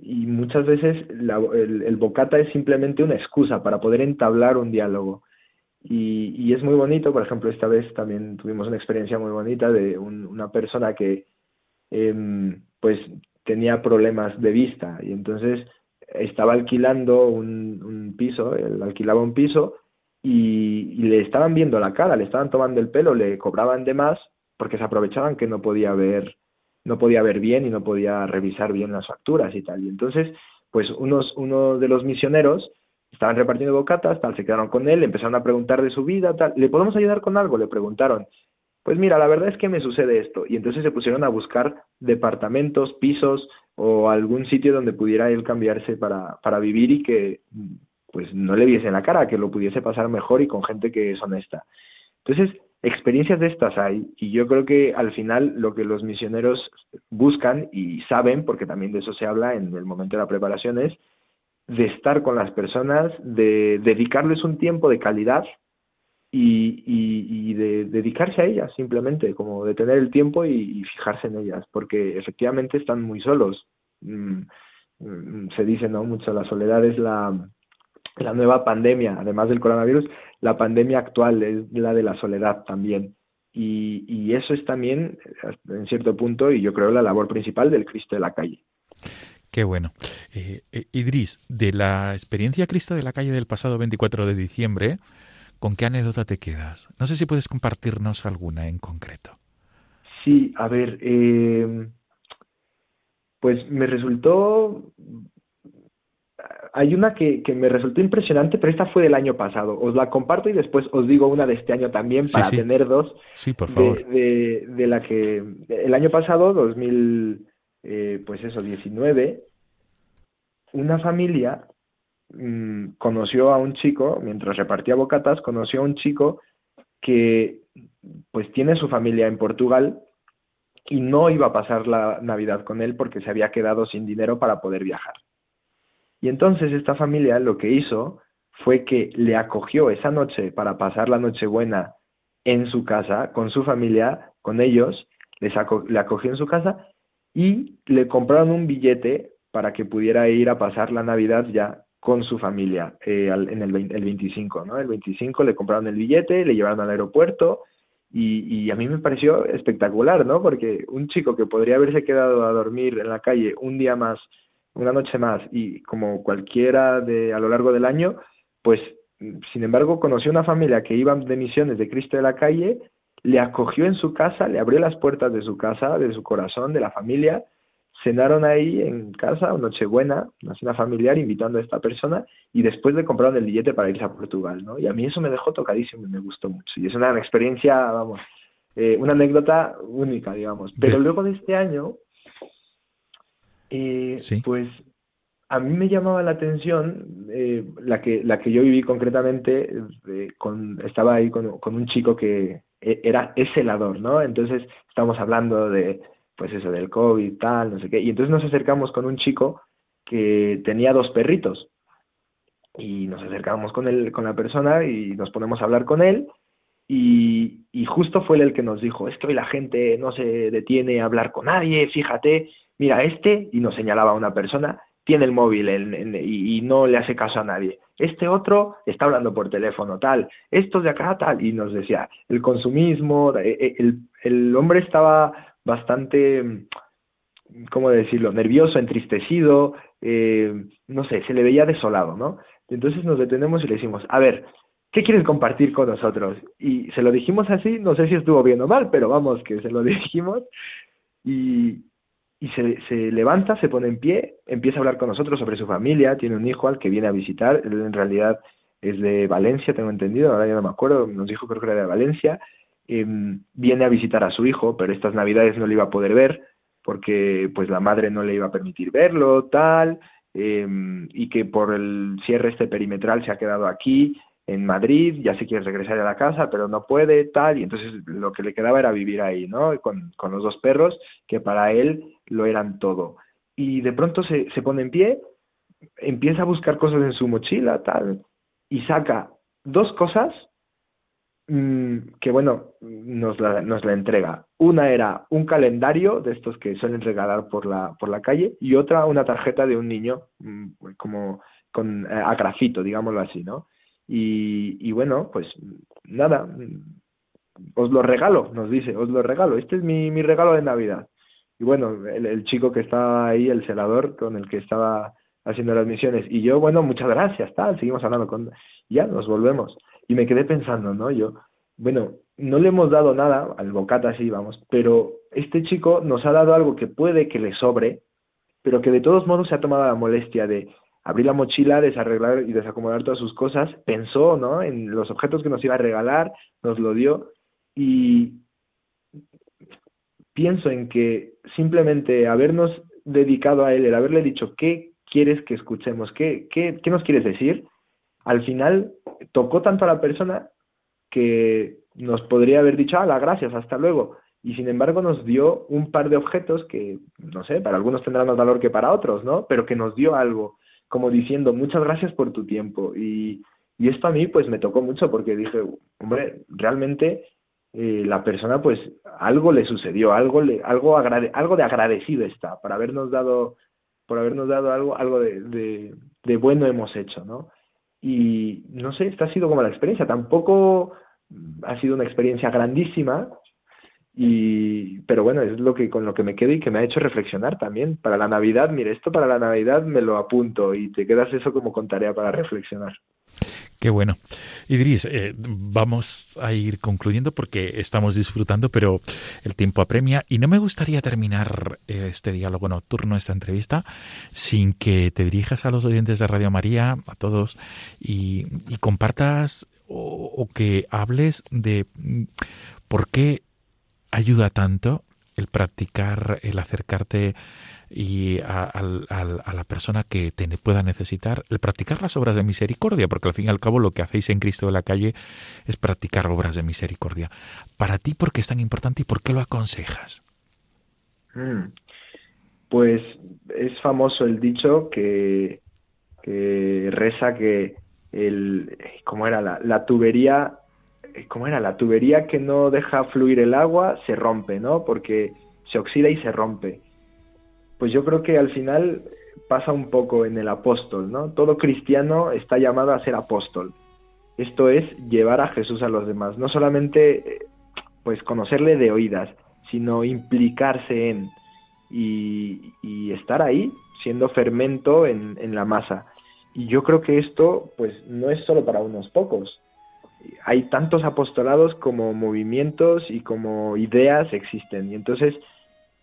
y muchas veces el, el, bocata es simplemente una excusa para poder entablar un diálogo. Y, y, es muy bonito, por ejemplo, esta vez también tuvimos una experiencia muy bonita de una persona que eh, pues tenía problemas de vista y entonces estaba alquilando un, piso, él alquilaba un piso y, y, le estaban viendo la cara, le estaban tomando el pelo, le cobraban de más porque se aprovechaban que no podía ver no podía ver bien y no podía revisar bien las facturas y tal. Y entonces, pues unos, uno de los misioneros estaban repartiendo bocatas, tal, se quedaron con él, empezaron a preguntar de su vida, tal, ¿le podemos ayudar con algo? Le preguntaron. Pues mira, la verdad es que me sucede esto. Y entonces se pusieron a buscar departamentos, pisos o algún sitio donde pudiera él cambiarse para, para vivir y que pues no le viese en la cara, que lo pudiese pasar mejor y con gente que es honesta. Entonces, experiencias de estas hay y yo creo que al final lo que los misioneros buscan y saben, porque también de eso se habla en el momento de la preparación, es de estar con las personas, de dedicarles un tiempo de calidad y, y, de dedicarse a ellas simplemente, como de tener el tiempo y, fijarse en ellas, porque efectivamente están muy solos. Mm, mm, se dice, ¿no? Mucho, la soledad es la, la nueva pandemia, además del coronavirus, la pandemia actual es la de la soledad también. Y, y, eso es también, en cierto punto, y yo creo la labor principal del Cristo de la calle. Qué bueno. Eh, eh, Idris, de la experiencia Cristo de la calle del pasado 24 de diciembre, ¿con qué anécdota te quedas? No sé si puedes compartirnos alguna en concreto. Sí, a ver, eh, pues me resultó hay una que, que, me resultó impresionante, pero esta fue del año pasado. Os la comparto y después os digo una de este año también para tener dos. Sí, por favor. De, de, la que el año pasado, 2000, eh, pues eso, 19, una familia mmm, conoció a un chico, mientras repartía bocatas, conoció a un chico que pues tiene su familia en Portugal y no iba a pasar la Navidad con él porque se había quedado sin dinero para poder viajar. Y entonces esta familia lo que hizo fue que le acogió esa noche para pasar la Nochebuena en su casa, con su familia, con ellos, les le acogió en su casa y le compraron un billete para que pudiera ir a pasar la Navidad ya con su familia eh, en el, el 25, ¿no? El 25 le compraron el billete, le llevaron al aeropuerto y, y, a mí me pareció espectacular, ¿no? Porque un chico que podría haberse quedado a dormir en la calle un día más una noche más y como cualquiera de a lo largo del año, pues sin embargo conoció una familia que iba de misiones de Cristo de la calle, le acogió en su casa, le abrió las puertas de su casa, de su corazón, de la familia, cenaron ahí en casa, Nochebuena, una cena familiar, invitando a esta persona y después le compraron el billete para irse a Portugal, ¿no? Y a mí eso me dejó tocadísimo y me gustó mucho. Y es una experiencia, vamos, eh, una anécdota única, digamos. Pero luego de este año, eh, Pues a mí me llamaba la atención eh, la que la que yo viví concretamente eh, con estaba ahí con, con, un chico que e, era es helador no entonces estamos hablando de pues eso del covid tal no sé qué y entonces nos acercamos con un chico que tenía dos perritos y nos acercamos con él con la persona y nos ponemos a hablar con él y, y justo fue él el que nos dijo es que la gente no se detiene a hablar con nadie fíjate mira, este, y nos señalaba a una persona, tiene el móvil y, no le hace caso a nadie. Este otro está hablando por teléfono, tal. Estos de acá, tal. Y nos decía, el consumismo, eh, eh, el, el hombre estaba bastante, ¿cómo decirlo?, nervioso, entristecido, eh, no sé, se le veía desolado, ¿no? Entonces nos detenemos y le decimos, a ver, ¿qué quieres compartir con nosotros? Y se lo dijimos así, no sé si estuvo bien o mal, pero vamos, que se lo dijimos. Y, y se, se, levanta, se pone en pie, empieza a hablar con nosotros sobre su familia, tiene un hijo al que viene a visitar, él en realidad es de Valencia, tengo entendido, ahora ya no me acuerdo, nos dijo creo que era de Valencia, em, viene a visitar a su hijo, pero estas navidades no le iba a poder ver porque pues la madre no le iba a permitir verlo, tal, em, y que por el cierre este perimetral se ha quedado aquí en Madrid, ya se quiere regresar a la casa, pero no puede, tal, y entonces lo que le quedaba era vivir ahí, ¿no? Con, con los dos perros, que para él lo eran todo. Y de pronto se, se pone en pie, empieza a buscar cosas en su mochila, tal, y saca dos cosas que, bueno, nos la, nos la entrega. Una era un calendario de estos que suelen regalar por la, por la calle y otra una tarjeta de un niño mm, como con, eh, a grafito, digámoslo así, ¿no? Y, y bueno, pues nada, mm, os lo regalo, nos dice, os lo regalo, este es mi, mi regalo de Navidad. Y bueno, el, el chico que estaba ahí, el celador con el que estaba haciendo las misiones. Y yo, bueno, muchas gracias, tal, seguimos hablando con... Ya, nos volvemos. Y me quedé pensando, ¿no? Yo, bueno, no le hemos dado nada, al bocata sí, vamos, pero este chico nos ha dado algo que puede que le sobre, pero que de todos modos se ha tomado la molestia de abrir la mochila, desarreglar y desacomodar todas sus cosas, pensó, ¿no? En los objetos que nos iba a regalar, nos lo dio y pienso en que simplemente habernos dedicado a él, el haberle dicho qué quieres que escuchemos, qué, qué, qué nos quieres decir, al final tocó tanto a la persona que nos podría haber dicho, la gracias, hasta luego. Y sin embargo nos dio un par de objetos que, no sé, para algunos tendrán más valor que para otros, ¿no? Pero que nos dio algo, como diciendo, muchas gracias por tu tiempo. Y, y esto a mí pues me tocó mucho porque dije, hombre, realmente eh, la persona pues algo le sucedió, algo, le, algo, agrade, algo de agradecido está por habernos dado, por habernos dado algo, algo de, de bueno hemos hecho, ¿no? Y no sé, esta ha sido como la experiencia. Tampoco ha sido una experiencia grandísima, y, pero bueno, es lo que con lo que me quedo y que me ha hecho reflexionar también. Para la Navidad, mire, esto para la Navidad me lo apunto y te quedas eso como con tarea para reflexionar. Qué bueno. Idris, eh, vamos a ir concluyendo porque estamos disfrutando, pero el tiempo apremia y no me gustaría terminar eh, este diálogo nocturno, esta entrevista, sin que te dirijas a los oyentes de Radio María, a todos, y, compartas o, o que hables de mm, por qué ayuda tanto el practicar, el acercarte y a, a, la persona que te pueda necesitar, el practicar las obras de misericordia, porque al fin y al cabo lo que hacéis en Cristo de la calle es practicar obras de misericordia. Para ti, ¿por qué es tan importante y por qué lo aconsejas? Mm. Pues es famoso el dicho que, que reza que el, ¿cómo era? La, la tubería ¿cómo era? La tubería que no deja fluir el agua se rompe, ¿no? Porque se oxida y se rompe. Pues yo creo que al final pasa un poco en el apóstol, ¿no? Todo cristiano está llamado a ser apóstol. Esto es llevar a Jesús a los demás, no solamente pues conocerle de oídas, sino implicarse en y, y estar ahí siendo fermento en, en la masa. Y yo creo que esto pues no es solo para unos pocos, hay tantos apostolados como movimientos y como ideas existen. Y entonces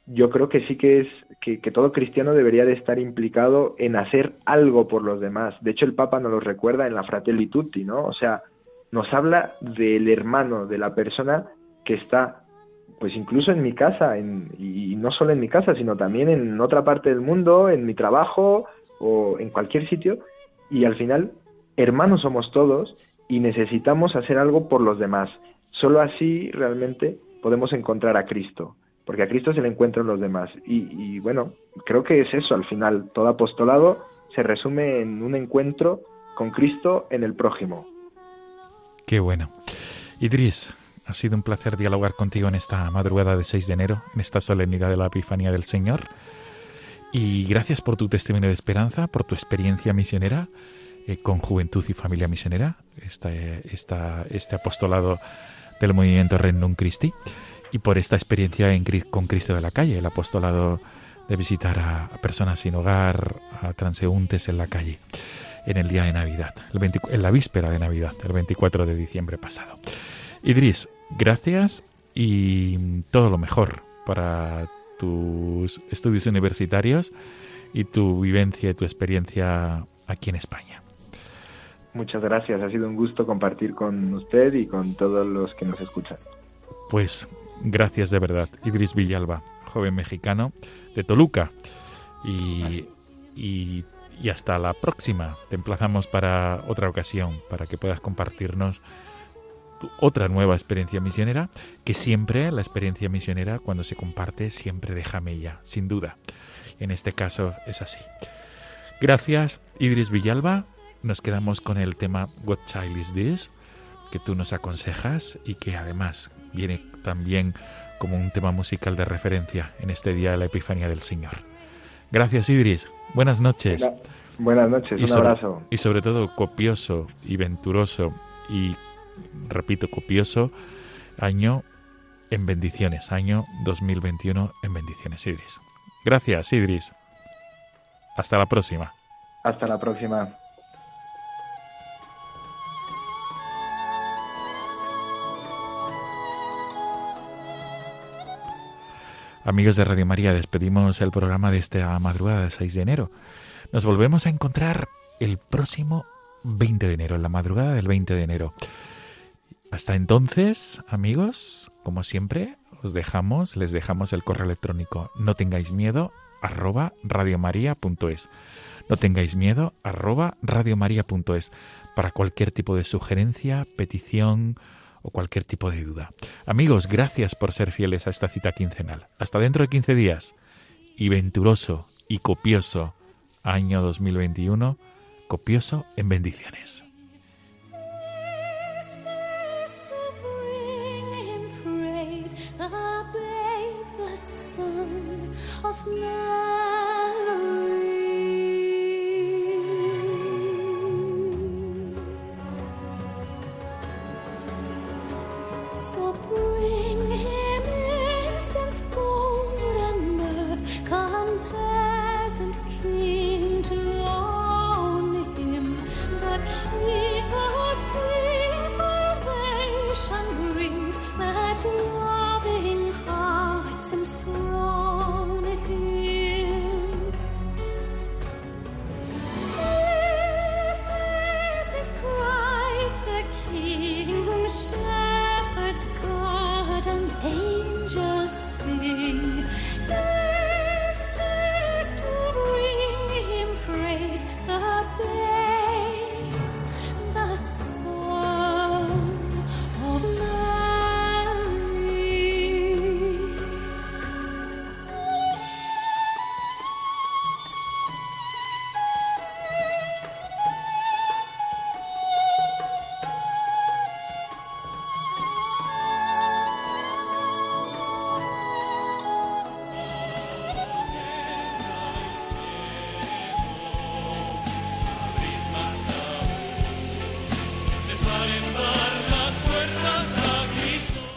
yo creo que sí que es que, todo cristiano debería de estar implicado en hacer algo por los demás. De hecho, el Papa nos lo recuerda en la Fratelli Tutti, ¿no? O sea, nos habla del hermano, de la persona que está, pues incluso en mi casa, en, y no solo en mi casa, sino también en otra parte del mundo, en mi trabajo o en cualquier sitio. Y al final, hermanos somos todos y necesitamos hacer algo por los demás. Solo así realmente podemos encontrar a Cristo, porque a Cristo se le encuentra en los demás. Y, bueno, creo que es eso al final. Todo apostolado se resume en un encuentro con Cristo en el prójimo. Qué bueno. Idris, ha sido un placer dialogar contigo en esta madrugada de 6 de enero, en esta solemnidad de la Epifanía del Señor. Y gracias por tu testimonio de esperanza, por tu experiencia misionera eh, con Juventud y Familia Misionera, esta, esta, este apostolado del movimiento Renum Christi, y por esta experiencia en, con Cristo de la calle, el apostolado de visitar a, personas sin hogar, a transeúntes en la calle, en el día de Navidad, el 20, en la víspera de Navidad, el 24 de diciembre pasado. Idris, gracias y todo lo mejor para tus estudios universitarios y tu vivencia y tu experiencia aquí en España. Muchas gracias, ha sido un gusto compartir con usted y con todos los que nos escuchan. Pues gracias de verdad, Idris Villalba, joven mexicano de Toluca. Y, y, y hasta la próxima. Te emplazamos para otra ocasión, para que puedas compartirnos otra nueva experiencia misionera, que siempre la experiencia misionera cuando se comparte siempre deja mella, sin duda. En este caso es así. Gracias, Idris Villalba. Nos quedamos con el tema What Child is This? que tú nos aconsejas y que además viene también como un tema musical de referencia en este día de la Epifanía del Señor. Gracias, Idris. Buenas noches. Buenas noches, un abrazo. Y sobre todo copioso y venturoso y, repito, copioso año en bendiciones, año 2021 en bendiciones, Idris. Gracias, Idris. Hasta la próxima. Hasta la próxima. Amigos de Radio María, despedimos el programa de esta madrugada del 6 de enero. Nos volvemos a encontrar el próximo 20 de enero, en la madrugada del 20 de enero. Hasta entonces, amigos, como siempre, os dejamos, les dejamos el correo electrónico no tengáis miedo arroba radiomaria.es. No tengáis miedo arroba radiomaria.es para cualquier tipo de sugerencia, petición, o cualquier tipo de duda. Amigos, gracias por ser fieles a esta cita quincenal. Hasta dentro de 15 días. Y venturoso y copioso año 2021, copioso en bendiciones.